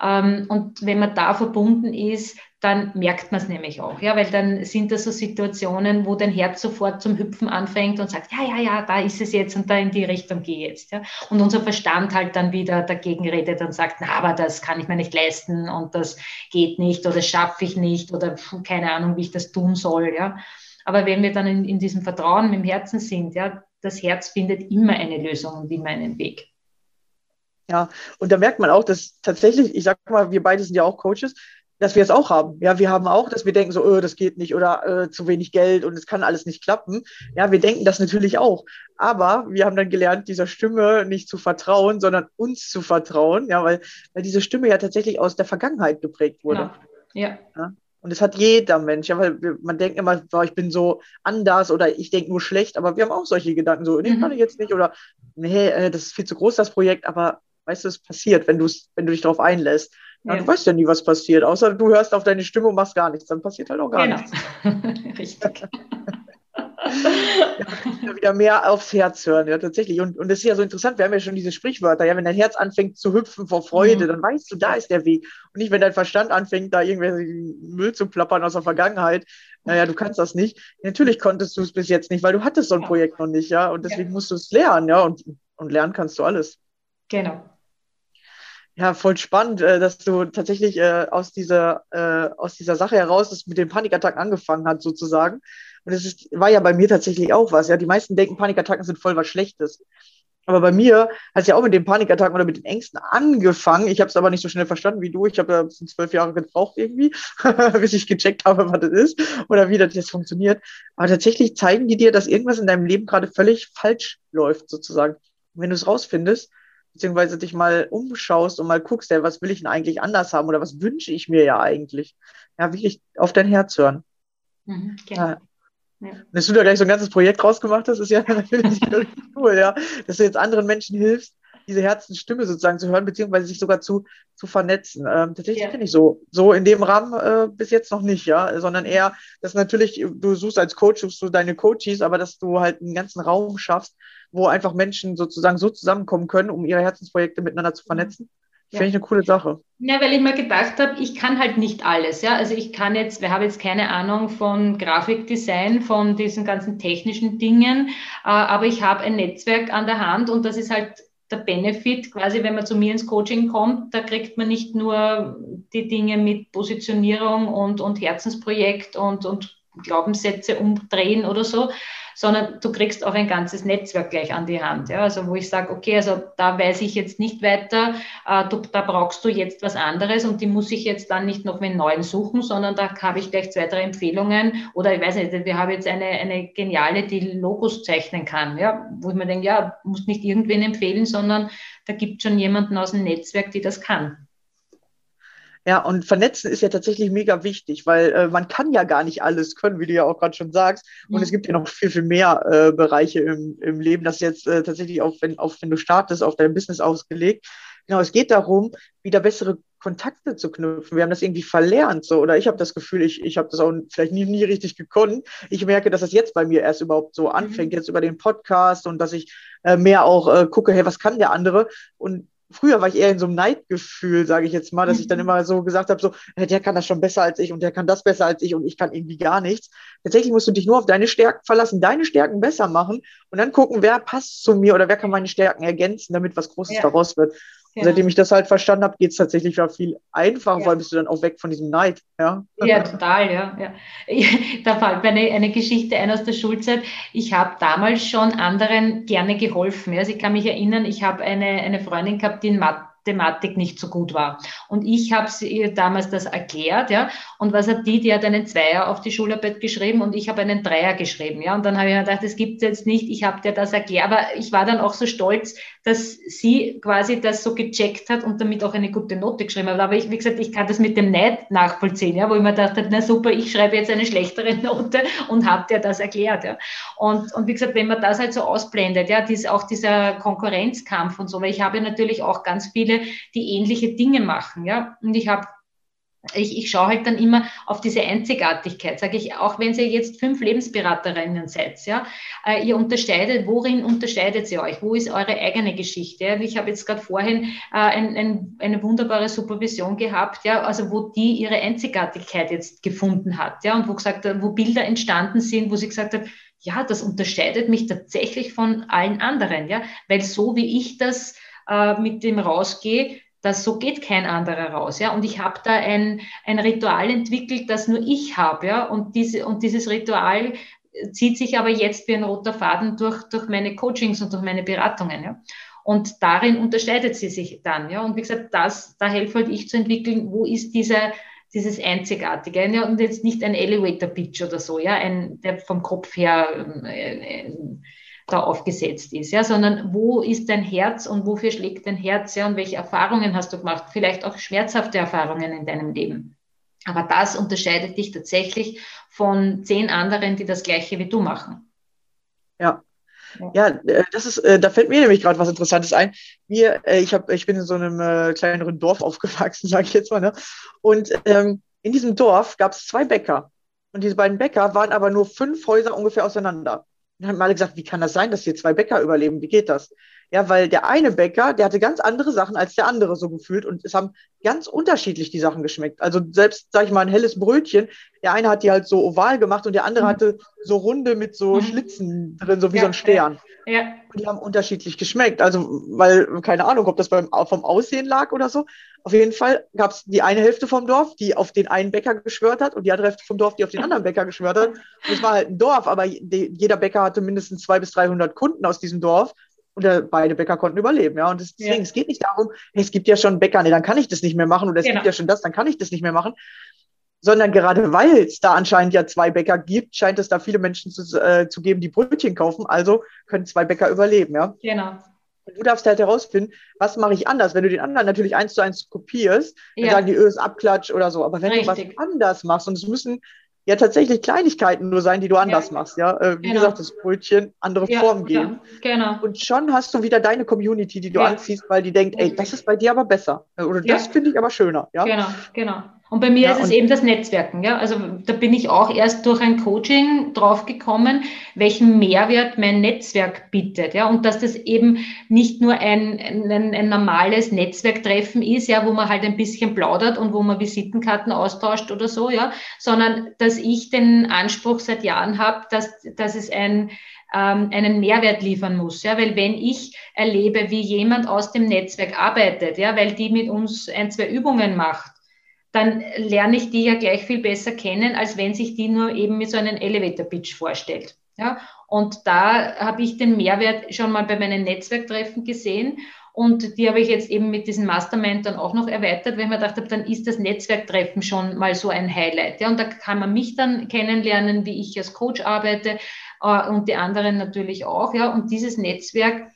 Ähm, und wenn man da verbunden ist, dann merkt man es nämlich auch, ja, weil dann sind das so Situationen, wo dein Herz sofort zum Hüpfen anfängt und sagt, ja, ja, ja, da ist es jetzt und da in die Richtung gehe jetzt, ja. Und unser Verstand halt dann wieder dagegen redet und sagt, na, aber das kann ich mir nicht leisten und das geht nicht oder schaffe ich nicht oder keine Ahnung, wie ich das tun soll, ja. Aber wenn wir dann in, in diesem Vertrauen mit dem Herzen sind, ja, das Herz findet immer eine Lösung und immer einen Weg. Ja, und da merkt man auch, dass tatsächlich, ich sag mal, wir beide sind ja auch Coaches, dass wir es auch haben. Ja, wir haben auch, dass wir denken so, oh, das geht nicht oder äh, zu wenig Geld und es kann alles nicht klappen. Ja, wir denken das natürlich auch. Aber wir haben dann gelernt, dieser Stimme nicht zu vertrauen, sondern uns zu vertrauen. Ja, weil, weil diese Stimme ja tatsächlich aus der Vergangenheit geprägt wurde. Ja. ja. ja? Und das hat jeder Mensch, ja, weil man denkt immer, boah, ich bin so anders oder ich denke nur schlecht, aber wir haben auch solche Gedanken, so, nee, mhm. kann ich jetzt nicht oder nee, äh, das ist viel zu groß, das Projekt, aber weißt du, es passiert, wenn, wenn du dich darauf einlässt. Ja. Du weißt ja nie, was passiert, außer du hörst auf deine Stimme und machst gar nichts. Dann passiert halt auch gar genau. nichts. Richtig. ja, wieder mehr aufs Herz hören, ja, tatsächlich. Und, und das ist ja so interessant, wir haben ja schon diese Sprichwörter, ja, wenn dein Herz anfängt zu hüpfen vor Freude, mhm. dann weißt du, da ist der Weg. Und nicht, wenn dein Verstand anfängt, da irgendwie Müll zu plappern aus der Vergangenheit, naja, du kannst das nicht. Natürlich konntest du es bis jetzt nicht, weil du hattest so ein Projekt noch nicht, ja, und deswegen ja. musst du es lernen, ja, und, und lernen kannst du alles. Genau. Ja, voll spannend, äh, dass du tatsächlich äh, aus dieser, äh, aus dieser Sache heraus das mit den Panikattacken angefangen hat, sozusagen. Und es ist, war ja bei mir tatsächlich auch was. Ja, die meisten denken, Panikattacken sind voll was Schlechtes. Aber bei mir hat es ja auch mit den Panikattacken oder mit den Ängsten angefangen. Ich habe es aber nicht so schnell verstanden wie du. Ich habe ja zwölf Jahre gebraucht irgendwie, bis ich gecheckt habe, was das ist oder wie das jetzt funktioniert. Aber tatsächlich zeigen die dir, dass irgendwas in deinem Leben gerade völlig falsch läuft, sozusagen. Und wenn du es rausfindest, beziehungsweise dich mal umschaust und mal guckst, ja, was will ich denn eigentlich anders haben oder was wünsche ich mir ja eigentlich? Ja, wirklich auf dein Herz hören. Mhm, genau. ja. Ja. Dass du da gleich so ein ganzes Projekt rausgemacht hast, ist ja natürlich cool, ja. Dass du jetzt anderen Menschen hilfst, diese Herzensstimme sozusagen zu hören, beziehungsweise sich sogar zu, zu vernetzen. Ähm, tatsächlich ja. kenne ich so, so in dem Rahmen äh, bis jetzt noch nicht, ja, sondern eher, dass natürlich, du suchst als Coach, suchst du deine Coaches, aber dass du halt einen ganzen Raum schaffst, wo einfach Menschen sozusagen so zusammenkommen können, um ihre Herzensprojekte miteinander zu vernetzen. Ja. Finde ich eine coole Sache. Ja, weil ich mir gedacht habe, ich kann halt nicht alles. Ja? Also ich kann jetzt, wir haben jetzt keine Ahnung von Grafikdesign, von diesen ganzen technischen Dingen, äh, aber ich habe ein Netzwerk an der Hand und das ist halt der Benefit, quasi, wenn man zu mir ins Coaching kommt, da kriegt man nicht nur die Dinge mit Positionierung und, und Herzensprojekt und, und Glaubenssätze umdrehen oder so, sondern du kriegst auch ein ganzes Netzwerk gleich an die Hand. Ja? Also wo ich sage, okay, also da weiß ich jetzt nicht weiter, äh, du, da brauchst du jetzt was anderes und die muss ich jetzt dann nicht noch mit neuen suchen, sondern da habe ich gleich zwei, drei Empfehlungen oder ich weiß nicht, wir haben jetzt eine, eine geniale, die Logos zeichnen kann, ja? wo ich mir denke, ja, muss nicht irgendwen empfehlen, sondern da gibt es schon jemanden aus dem Netzwerk, die das kann. Ja, und vernetzen ist ja tatsächlich mega wichtig, weil äh, man kann ja gar nicht alles können, wie du ja auch gerade schon sagst. Und mhm. es gibt ja noch viel, viel mehr äh, Bereiche im, im Leben, das jetzt äh, tatsächlich auch wenn, auf, wenn du startest, auf dein Business ausgelegt. Genau, es geht darum, wieder bessere Kontakte zu knüpfen. Wir haben das irgendwie verlernt, so oder ich habe das Gefühl, ich, ich habe das auch vielleicht nie, nie richtig gekonnt. Ich merke, dass das jetzt bei mir erst überhaupt so anfängt, mhm. jetzt über den Podcast und dass ich äh, mehr auch äh, gucke, hey, was kann der andere? Und früher war ich eher in so einem Neidgefühl, sage ich jetzt mal, dass ich dann mhm. immer so gesagt habe, so, der kann das schon besser als ich und der kann das besser als ich und ich kann irgendwie gar nichts. Tatsächlich musst du dich nur auf deine Stärken verlassen, deine Stärken besser machen und dann gucken, wer passt zu mir oder wer kann meine Stärken ergänzen, damit was Großes ja. daraus wird. Ja. Seitdem ich das halt verstanden habe, geht es tatsächlich wieder viel einfacher, ja. vor allem bist du dann auch weg von diesem Neid. Ja, ja total, ja. ja. Da fällt mir eine, eine Geschichte ein aus der Schulzeit. Ich habe damals schon anderen gerne geholfen. Also ich kann mich erinnern, ich habe eine, eine Freundin gehabt, die in Mathe Thematik nicht so gut war. Und ich habe ihr damals das erklärt, ja. Und was hat die? Die hat einen Zweier auf die Schularbeit geschrieben und ich habe einen Dreier geschrieben, ja. Und dann habe ich mir gedacht, das gibt es jetzt nicht. Ich habe dir das erklärt, aber ich war dann auch so stolz, dass sie quasi das so gecheckt hat und damit auch eine gute Note geschrieben hat. Aber ich, wie gesagt, ich kann das mit dem Neid nachvollziehen, ja, wo ich mir dachte, na super, ich schreibe jetzt eine schlechtere Note und habe dir das erklärt, ja. Und, und wie gesagt, wenn man das halt so ausblendet, ja, dies, auch dieser Konkurrenzkampf und so, weil ich habe natürlich auch ganz viele die ähnliche Dinge machen. Ja? Und ich habe ich, ich schaue halt dann immer auf diese Einzigartigkeit, sage ich, auch wenn ihr jetzt fünf Lebensberaterinnen seid, ja, äh, ihr unterscheidet, worin unterscheidet ihr euch? Wo ist eure eigene Geschichte? Ja? Ich habe jetzt gerade vorhin äh, ein, ein, eine wunderbare Supervision gehabt, ja, also wo die ihre Einzigartigkeit jetzt gefunden hat, ja, und wo gesagt, wo Bilder entstanden sind, wo sie gesagt hat, ja, das unterscheidet mich tatsächlich von allen anderen, ja, weil so wie ich das äh, mit dem rausgehe, dass so geht kein anderer raus, ja. Und ich habe da ein, ein Ritual entwickelt, das nur ich habe, ja. Und, diese, und dieses Ritual zieht sich aber jetzt wie ein roter Faden durch, durch meine Coachings und durch meine Beratungen, ja. Und darin unterscheidet sie sich dann, ja. Und wie gesagt, das, da helfe halt ich zu entwickeln, wo ist dieser, dieses Einzigartige. Ja? Und jetzt nicht ein Elevator-Pitch oder so, ja, ein, der vom Kopf her äh, äh da aufgesetzt ist, ja, sondern wo ist dein Herz und wofür schlägt dein Herz, ja, und welche Erfahrungen hast du gemacht? Vielleicht auch schmerzhafte Erfahrungen in deinem Leben. Aber das unterscheidet dich tatsächlich von zehn anderen, die das Gleiche wie du machen. Ja. Ja, äh, das ist, äh, da fällt mir nämlich gerade was Interessantes ein. Wir, äh, ich, hab, ich bin in so einem kleineren Dorf aufgewachsen, sage ich jetzt mal. Ne? Und ähm, in diesem Dorf gab es zwei Bäcker. Und diese beiden Bäcker waren aber nur fünf Häuser ungefähr auseinander dann haben alle gesagt, wie kann das sein, dass hier zwei Bäcker überleben? Wie geht das? Ja, weil der eine Bäcker, der hatte ganz andere Sachen als der andere so gefühlt und es haben ganz unterschiedlich die Sachen geschmeckt. Also selbst, sag ich mal, ein helles Brötchen, der eine hat die halt so oval gemacht und der andere mhm. hatte so runde mit so mhm. Schlitzen drin, so wie ja, so ein Stern. Ja. ja. Und die haben unterschiedlich geschmeckt. Also, weil, keine Ahnung, ob das beim, vom Aussehen lag oder so. Auf jeden Fall gab es die eine Hälfte vom Dorf, die auf den einen Bäcker geschwört hat und die andere Hälfte vom Dorf, die auf den anderen Bäcker geschwört hat. Und es war halt ein Dorf, aber jeder Bäcker hatte mindestens zwei bis 300 Kunden aus diesem Dorf und äh, beide Bäcker konnten überleben. Ja, und deswegen, ja. es geht nicht darum, hey, es gibt ja schon Bäcker, nee, dann kann ich das nicht mehr machen oder es genau. gibt ja schon das, dann kann ich das nicht mehr machen. Sondern gerade weil es da anscheinend ja zwei Bäcker gibt, scheint es da viele Menschen zu, äh, zu geben, die Brötchen kaufen. Also können zwei Bäcker überleben. Ja? Genau. Und du darfst halt herausfinden, was mache ich anders. Wenn du den anderen natürlich eins zu eins kopierst, dann ja. sagen die, öh, ist Abklatsch oder so. Aber wenn Richtig. du was anders machst, und es müssen ja tatsächlich Kleinigkeiten nur sein, die du anders ja. machst. Ja, äh, wie genau. gesagt, das Brötchen andere ja, Form geben. Genau. Und schon hast du wieder deine Community, die du ja. anziehst, weil die denkt, ey, das ist bei dir aber besser oder das finde ich aber schöner. Ja, genau, genau. Und bei mir ja, ist es eben das Netzwerken. Ja? Also da bin ich auch erst durch ein Coaching draufgekommen, welchen Mehrwert mein Netzwerk bietet. Ja? Und dass das eben nicht nur ein, ein, ein normales Netzwerktreffen ist, ja, wo man halt ein bisschen plaudert und wo man Visitenkarten austauscht oder so, ja, sondern dass ich den Anspruch seit Jahren habe, dass, dass es ein, ähm, einen Mehrwert liefern muss. Ja? Weil wenn ich erlebe, wie jemand aus dem Netzwerk arbeitet, ja, weil die mit uns ein, zwei Übungen macht, dann lerne ich die ja gleich viel besser kennen, als wenn sich die nur eben mit so einem Elevator-Pitch vorstellt. Ja? Und da habe ich den Mehrwert schon mal bei meinen Netzwerktreffen gesehen. Und die habe ich jetzt eben mit diesem Mastermind dann auch noch erweitert, weil ich mir gedacht habe, dann ist das Netzwerktreffen schon mal so ein Highlight. Ja, und da kann man mich dann kennenlernen, wie ich als Coach arbeite äh, und die anderen natürlich auch. Ja, und dieses Netzwerk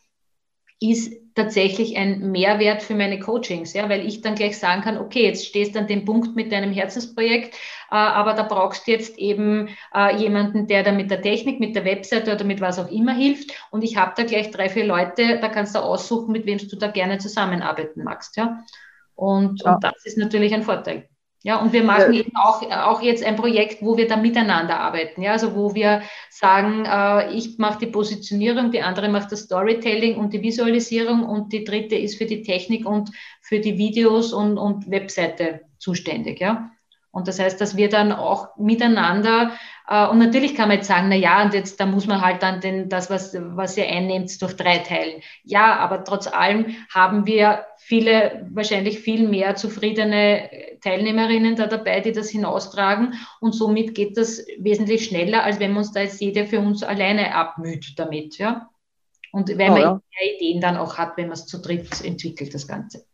ist tatsächlich ein Mehrwert für meine Coachings, ja, weil ich dann gleich sagen kann, okay, jetzt stehst du an dem Punkt mit deinem Herzensprojekt, äh, aber da brauchst du jetzt eben äh, jemanden, der da mit der Technik, mit der Webseite oder mit was auch immer hilft. Und ich habe da gleich drei, vier Leute, da kannst du aussuchen, mit wem du da gerne zusammenarbeiten magst, ja. Und, ja. und das ist natürlich ein Vorteil. Ja, und wir machen ja. eben auch, auch jetzt ein Projekt, wo wir da miteinander arbeiten. Ja, also wo wir sagen, äh, ich mache die Positionierung, die andere macht das Storytelling und die Visualisierung und die dritte ist für die Technik und für die Videos und, und Webseite zuständig. Ja. Und das heißt, dass wir dann auch miteinander, äh, und natürlich kann man jetzt sagen, na ja, und jetzt, da muss man halt dann den, das, was, was ihr einnehmt, durch drei teilen. Ja, aber trotz allem haben wir viele, wahrscheinlich viel mehr zufriedene Teilnehmerinnen da dabei, die das hinaustragen. Und somit geht das wesentlich schneller, als wenn man uns da jetzt jede für uns alleine abmüht damit, ja. Und weil oh, man ja. mehr Ideen dann auch hat, wenn man es zu dritt entwickelt, das Ganze.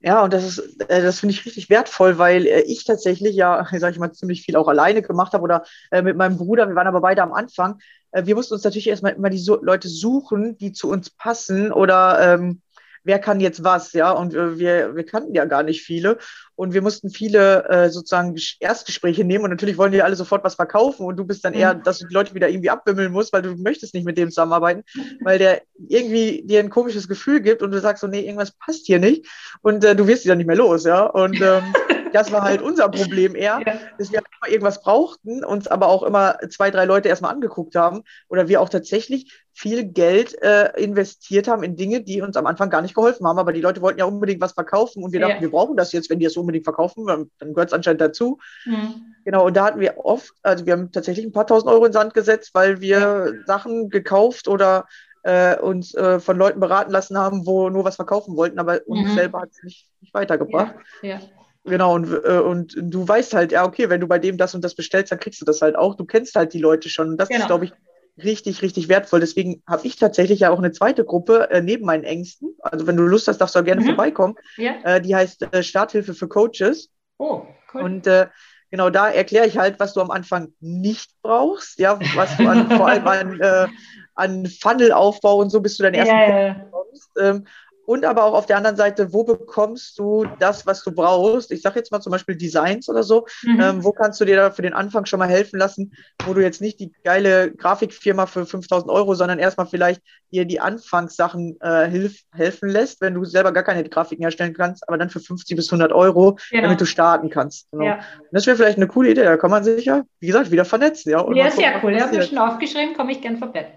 Ja, und das ist, äh, das finde ich richtig wertvoll, weil äh, ich tatsächlich ja, sage ich mal, ziemlich viel auch alleine gemacht habe oder äh, mit meinem Bruder. Wir waren aber beide am Anfang. Wir mussten uns natürlich erstmal immer die Leute suchen, die zu uns passen oder ähm, wer kann jetzt was, ja, und äh, wir, wir kannten ja gar nicht viele. Und wir mussten viele äh, sozusagen Erstgespräche nehmen. Und natürlich wollen die alle sofort was verkaufen. Und du bist dann eher, mhm. dass du die Leute wieder irgendwie abwimmeln musst, weil du möchtest nicht mit dem zusammenarbeiten, weil der irgendwie dir ein komisches Gefühl gibt und du sagst so, nee, irgendwas passt hier nicht. Und äh, du wirst die dann nicht mehr los, ja, und ähm, das war halt unser Problem eher, ja. dass wir immer irgendwas brauchten, uns aber auch immer zwei, drei Leute erstmal angeguckt haben oder wir auch tatsächlich viel Geld äh, investiert haben in Dinge, die uns am Anfang gar nicht geholfen haben. Aber die Leute wollten ja unbedingt was verkaufen und wir ja. dachten, wir brauchen das jetzt, wenn die es unbedingt verkaufen, dann gehört es anscheinend dazu. Mhm. Genau, und da hatten wir oft, also wir haben tatsächlich ein paar tausend Euro in Sand gesetzt, weil wir ja. Sachen gekauft oder äh, uns äh, von Leuten beraten lassen haben, wo nur was verkaufen wollten, aber uns mhm. selber hat es nicht, nicht, weitergebracht. Ja. ja. Genau, und, äh, und du weißt halt, ja, okay, wenn du bei dem das und das bestellst, dann kriegst du das halt auch. Du kennst halt die Leute schon. Und das genau. ist, glaube ich, richtig, richtig wertvoll. Deswegen habe ich tatsächlich ja auch eine zweite Gruppe äh, neben meinen Ängsten. Also wenn du Lust hast, darfst du auch gerne mhm. vorbeikommen. Ja. Äh, die heißt äh, Starthilfe für Coaches. Oh, cool. Und äh, genau da erkläre ich halt, was du am Anfang nicht brauchst. Ja, was du an, vor allem an, äh, an Funnelaufbau und so, bis du deinen ersten ja, ja. kommst. Ähm, und aber auch auf der anderen Seite, wo bekommst du das, was du brauchst? Ich sage jetzt mal zum Beispiel Designs oder so. Mhm. Ähm, wo kannst du dir da für den Anfang schon mal helfen lassen, wo du jetzt nicht die geile Grafikfirma für 5000 Euro, sondern erstmal vielleicht dir die Anfangssachen äh, hilf, helfen lässt, wenn du selber gar keine Grafiken herstellen kannst, aber dann für 50 bis 100 Euro, genau. damit du starten kannst. Genau. Ja. das wäre vielleicht eine coole Idee. Da kann man sich ja, wie gesagt, wieder vernetzen. Ja, und ja sehr gucken, cool. Ja, habe ich schon aufgeschrieben, komme ich gern vorbei.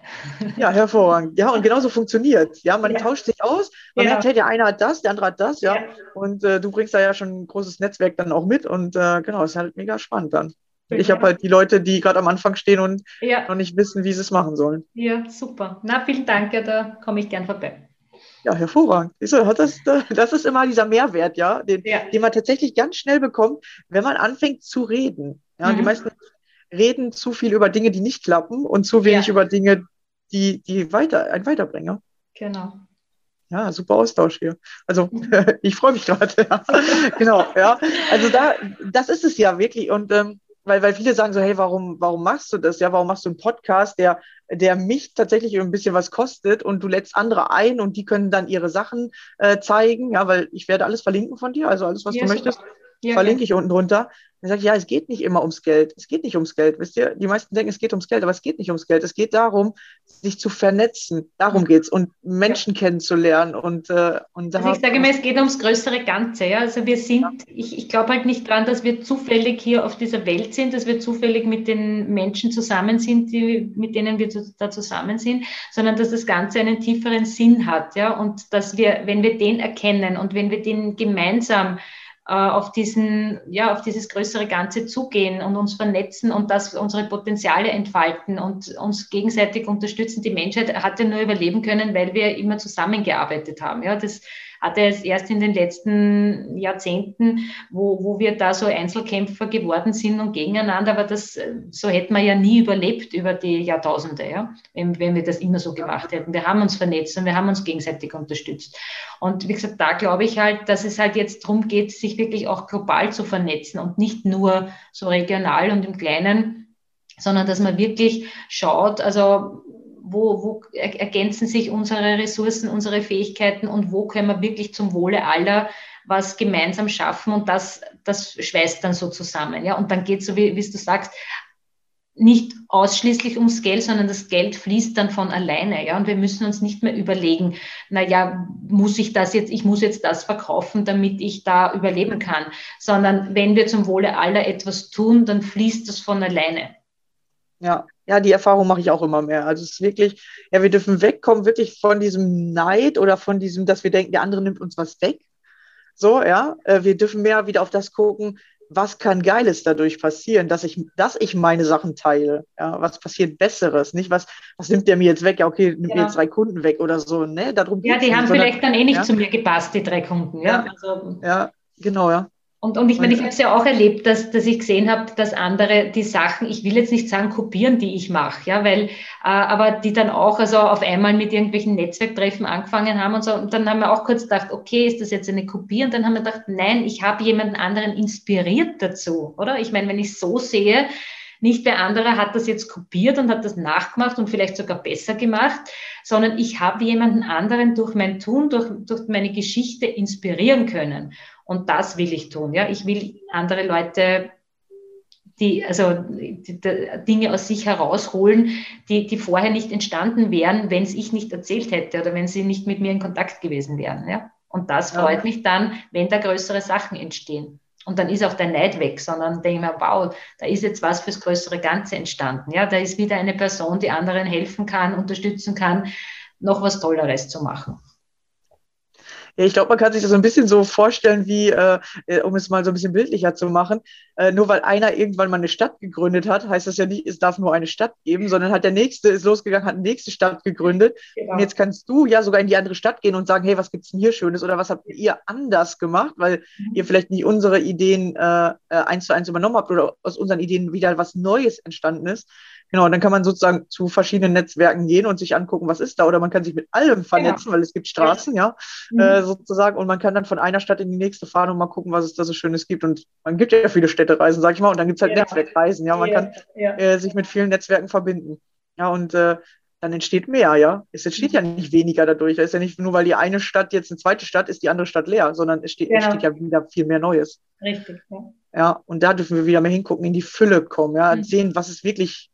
Ja, hervorragend. Ja, und genauso funktioniert. Ja, man ja. tauscht sich aus man ja. merkt, hey, der eine hat das, der andere hat das, ja. ja. Und äh, du bringst da ja schon ein großes Netzwerk dann auch mit und äh, genau, ist halt mega spannend dann. Ich habe halt die Leute, die gerade am Anfang stehen und ja. noch nicht wissen, wie sie es machen sollen. Ja, super. Na, vielen Dank, ja, da komme ich gern vorbei. Ja, hervorragend. Das, das ist immer dieser Mehrwert, ja, den, ja. den man tatsächlich ganz schnell bekommt, wenn man anfängt zu reden. Ja, mhm. die meisten reden zu viel über Dinge, die nicht klappen und zu wenig ja. über Dinge, die, die weiter, ein weiterbringen. Genau. Ja, super Austausch hier. Also ich freue mich gerade. Ja. genau, ja. Also da, das ist es ja wirklich. Und ähm, weil, weil viele sagen so, hey, warum, warum machst du das? Ja, warum machst du einen Podcast, der, der mich tatsächlich ein bisschen was kostet und du lädst andere ein und die können dann ihre Sachen äh, zeigen, ja, weil ich werde alles verlinken von dir, also alles, was ja, du super. möchtest, ja, verlinke ich unten drunter. Er sagt, ja, es geht nicht immer ums Geld. Es geht nicht ums Geld. Wisst ihr, die meisten denken, es geht ums Geld, aber es geht nicht ums Geld. Es geht darum, sich zu vernetzen. Darum geht's und Menschen ja. kennenzulernen. Und, äh, und also ich sage immer, es geht ums größere Ganze. Ja? Also wir sind, ja. ich, ich glaube halt nicht dran, dass wir zufällig hier auf dieser Welt sind, dass wir zufällig mit den Menschen zusammen sind, die, mit denen wir da zusammen sind, sondern dass das Ganze einen tieferen Sinn hat. Ja? Und dass wir, wenn wir den erkennen und wenn wir den gemeinsam auf diesen, ja, auf dieses größere Ganze zugehen und uns vernetzen und das unsere Potenziale entfalten und uns gegenseitig unterstützen. Die Menschheit hat ja nur überleben können, weil wir immer zusammengearbeitet haben. Ja, das erst in den letzten Jahrzehnten, wo, wo wir da so Einzelkämpfer geworden sind und gegeneinander, aber das, so hätten wir ja nie überlebt über die Jahrtausende, ja, wenn, wenn wir das immer so gemacht hätten. Wir haben uns vernetzt und wir haben uns gegenseitig unterstützt. Und wie gesagt, da glaube ich halt, dass es halt jetzt darum geht, sich wirklich auch global zu vernetzen und nicht nur so regional und im Kleinen, sondern dass man wirklich schaut, also wo, wo ergänzen sich unsere Ressourcen, unsere Fähigkeiten und wo können wir wirklich zum Wohle aller was gemeinsam schaffen und das, das schweißt dann so zusammen. Ja? Und dann geht es so, wie, wie du sagst, nicht ausschließlich ums Geld, sondern das Geld fließt dann von alleine. Ja? Und wir müssen uns nicht mehr überlegen, naja, muss ich das jetzt, ich muss jetzt das verkaufen, damit ich da überleben kann, sondern wenn wir zum Wohle aller etwas tun, dann fließt das von alleine. Ja, ja, die Erfahrung mache ich auch immer mehr. Also es ist wirklich, ja, wir dürfen wegkommen wirklich von diesem Neid oder von diesem, dass wir denken, der andere nimmt uns was weg. So, ja, äh, wir dürfen mehr wieder auf das gucken, was kann Geiles dadurch passieren, dass ich, dass ich meine Sachen teile. Ja, was passiert Besseres? Nicht was, was nimmt der mir jetzt weg? Ja, okay, nimmt ja. mir jetzt drei Kunden weg oder so. Ne, darum ja, die haben nicht, vielleicht dann eh nicht ja? zu mir gepasst, die drei Kunden. Ja, ja, also, ja genau, ja. Und, und ich meine, ich habe es ja auch erlebt, dass, dass ich gesehen habe, dass andere die Sachen, ich will jetzt nicht sagen kopieren, die ich mache, ja, weil, äh, aber die dann auch also auf einmal mit irgendwelchen Netzwerktreffen angefangen haben und so. Und dann haben wir auch kurz gedacht, okay, ist das jetzt eine Kopie? Und dann haben wir gedacht, nein, ich habe jemanden anderen inspiriert dazu, oder? Ich meine, wenn ich so sehe, nicht der andere hat das jetzt kopiert und hat das nachgemacht und vielleicht sogar besser gemacht, sondern ich habe jemanden anderen durch mein Tun, durch, durch meine Geschichte inspirieren können. Und das will ich tun. Ja, ich will andere Leute die, also die, die Dinge aus sich herausholen, die, die vorher nicht entstanden wären, wenn es ich nicht erzählt hätte oder wenn sie nicht mit mir in Kontakt gewesen wären. Ja? Und das freut ja. mich dann, wenn da größere Sachen entstehen. Und dann ist auch der Neid weg, sondern denke ich mir, wow, da ist jetzt was fürs größere Ganze entstanden. Ja, da ist wieder eine Person, die anderen helfen kann, unterstützen kann, noch was Tolleres zu machen. Ja, ich glaube, man kann sich das so ein bisschen so vorstellen, wie, äh, äh, um es mal so ein bisschen bildlicher zu machen, äh, nur weil einer irgendwann mal eine Stadt gegründet hat, heißt das ja nicht, es darf nur eine Stadt geben, sondern hat der Nächste, ist losgegangen, hat eine nächste Stadt gegründet. Genau. Und jetzt kannst du ja sogar in die andere Stadt gehen und sagen, hey, was gibt's denn hier Schönes oder was habt ihr anders gemacht, weil mhm. ihr vielleicht nicht unsere Ideen äh, äh, eins zu eins übernommen habt oder aus unseren Ideen wieder was Neues entstanden ist. Genau, dann kann man sozusagen zu verschiedenen Netzwerken gehen und sich angucken, was ist da. Oder man kann sich mit allem vernetzen, ja. weil es gibt Straßen, ja, mhm. äh, sozusagen. Und man kann dann von einer Stadt in die nächste fahren und mal gucken, was es da so Schönes gibt. Und man gibt ja viele Städtereisen, sag ich mal. Und dann gibt es halt ja. Netzwerkreisen, ja. Man ja. kann äh, sich mit vielen Netzwerken verbinden. Ja, und äh, dann entsteht mehr, ja. Es entsteht ja nicht weniger dadurch. Es ist ja nicht nur, weil die eine Stadt jetzt eine zweite Stadt ist, die andere Stadt leer, sondern es steht, genau. entsteht ja wieder viel mehr Neues. Richtig, ja. Ja, und da dürfen wir wieder mehr hingucken, in die Fülle kommen, ja, mhm. sehen, was es wirklich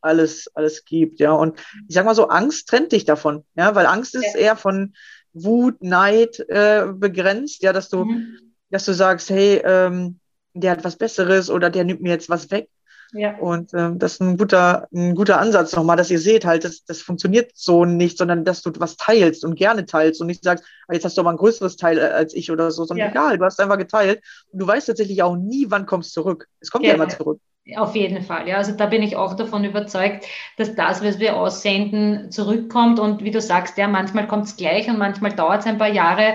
alles, alles gibt, ja. Und ich sag mal so, Angst trennt dich davon, ja, weil Angst ist ja. eher von Wut, Neid äh, begrenzt, ja, dass du, mhm. dass du sagst, hey, ähm, der hat was Besseres oder der nimmt mir jetzt was weg. Ja. Und ähm, das ist ein guter, ein guter Ansatz nochmal, dass ihr seht halt, das, das funktioniert so nicht, sondern dass du was teilst und gerne teilst und nicht sagst, ah, jetzt hast du aber ein größeres Teil äh, als ich oder so, sondern ja. egal, du hast einfach geteilt und du weißt tatsächlich auch nie, wann kommst du zurück. Es kommt ja, ja immer zurück. Auf jeden Fall, ja. Also da bin ich auch davon überzeugt, dass das, was wir aussenden, zurückkommt. Und wie du sagst, ja, manchmal kommt es gleich und manchmal dauert es ein paar Jahre.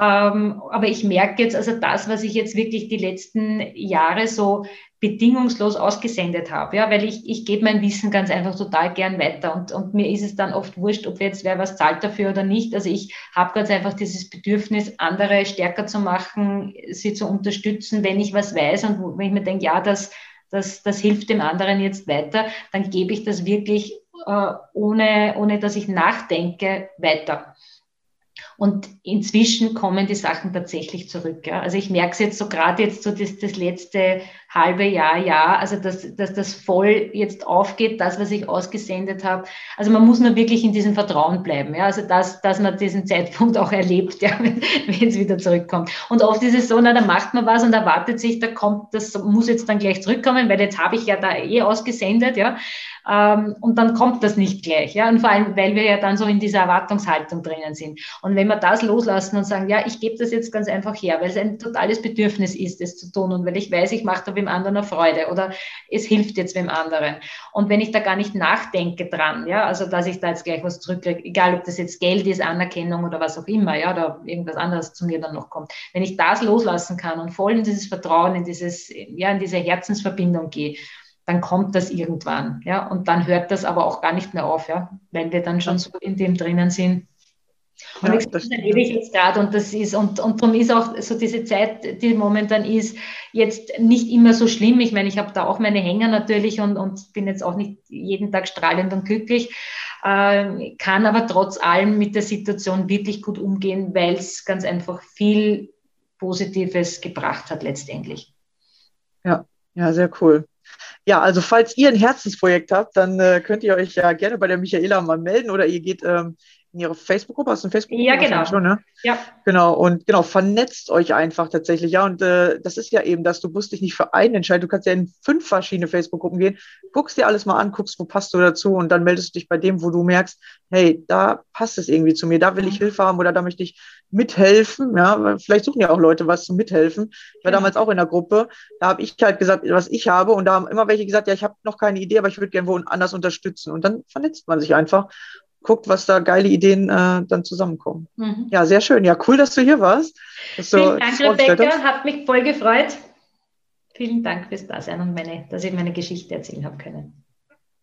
Ähm, aber ich merke jetzt, also das, was ich jetzt wirklich die letzten Jahre so bedingungslos ausgesendet habe, ja, weil ich, ich gebe mein Wissen ganz einfach total gern weiter und, und mir ist es dann oft wurscht, ob jetzt wer was zahlt dafür oder nicht. Also ich habe ganz einfach dieses Bedürfnis, andere stärker zu machen, sie zu unterstützen, wenn ich was weiß und wenn ich mir denke, ja, das das, das hilft dem anderen jetzt weiter, dann gebe ich das wirklich äh, ohne, ohne dass ich nachdenke weiter. Und inzwischen kommen die Sachen tatsächlich zurück. Ja. Also ich merke es jetzt so gerade jetzt so das, das letzte halbe Jahr, Jahr, also dass, dass das voll jetzt aufgeht, das, was ich ausgesendet habe. Also man muss nur wirklich in diesem Vertrauen bleiben. Ja. Also dass, dass man diesen Zeitpunkt auch erlebt, ja, wenn, wenn es wieder zurückkommt. Und oft ist es so, na, da macht man was und erwartet sich, da kommt, das muss jetzt dann gleich zurückkommen, weil jetzt habe ich ja da eh ausgesendet, ja. Ähm, und dann kommt das nicht gleich. Ja? Und vor allem, weil wir ja dann so in dieser Erwartungshaltung drinnen sind. Und wenn wir das loslassen und sagen, ja, ich gebe das jetzt ganz einfach her, weil es ein totales Bedürfnis ist, es zu tun und weil ich weiß, ich mache da wem anderen eine Freude oder es hilft jetzt wem anderen. Und wenn ich da gar nicht nachdenke dran, ja, also dass ich da jetzt gleich was zurückkriege, egal ob das jetzt Geld ist, Anerkennung oder was auch immer, ja, oder irgendwas anderes zu mir dann noch kommt. Wenn ich das loslassen kann und voll in dieses Vertrauen, in dieses, ja, in diese Herzensverbindung gehe, dann kommt das irgendwann, ja, und dann hört das aber auch gar nicht mehr auf, ja, wenn wir dann schon so in dem drinnen sind. Und ja, das erlebe ich jetzt gerade und das ist, und, und darum ist auch so diese Zeit, die momentan ist, jetzt nicht immer so schlimm. Ich meine, ich habe da auch meine Hänger natürlich und, und bin jetzt auch nicht jeden Tag strahlend und glücklich, äh, kann aber trotz allem mit der Situation wirklich gut umgehen, weil es ganz einfach viel Positives gebracht hat letztendlich. Ja, ja, sehr cool. Ja, also falls ihr ein Herzensprojekt habt, dann äh, könnt ihr euch ja gerne bei der Michaela mal melden oder ihr geht ähm, in ihre Facebook-Gruppe. Hast du eine Facebook-Gruppe? Ja, genau. Schon, ne? Ja. Genau, und genau, vernetzt euch einfach tatsächlich. Ja, und äh, das ist ja eben, dass du musst dich nicht für einen entscheiden. Du kannst ja in fünf verschiedene Facebook-Gruppen gehen, guckst dir alles mal an, guckst, wo passt du dazu und dann meldest du dich bei dem, wo du merkst, hey, da passt es irgendwie zu mir, da will ich mhm. Hilfe haben oder da möchte ich mithelfen. Ja, vielleicht suchen ja auch Leute was zum Mithelfen. Ich war ja. damals auch in der Gruppe, da habe ich halt gesagt, was ich habe und da haben immer welche gesagt, ja, ich habe noch keine Idee, aber ich würde gerne woanders unterstützen. Und dann vernetzt man sich einfach guckt, was da geile Ideen äh, dann zusammenkommen. Mhm. Ja, sehr schön. Ja, cool, dass du hier warst. Dass Vielen Dank, Rebecca. Hat mich voll gefreut. Vielen Dank fürs Dasein und meine, dass ich meine Geschichte erzählen habe können.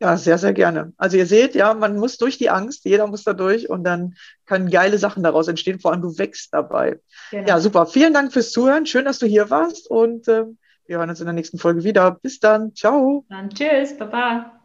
Ja, sehr, sehr gerne. Also ihr seht, ja, man muss durch die Angst, jeder muss da durch und dann können geile Sachen daraus entstehen, vor allem du wächst dabei. Genau. Ja, super. Vielen Dank fürs Zuhören. Schön, dass du hier warst und äh, wir hören uns in der nächsten Folge wieder. Bis dann. Ciao. Dann tschüss. Baba.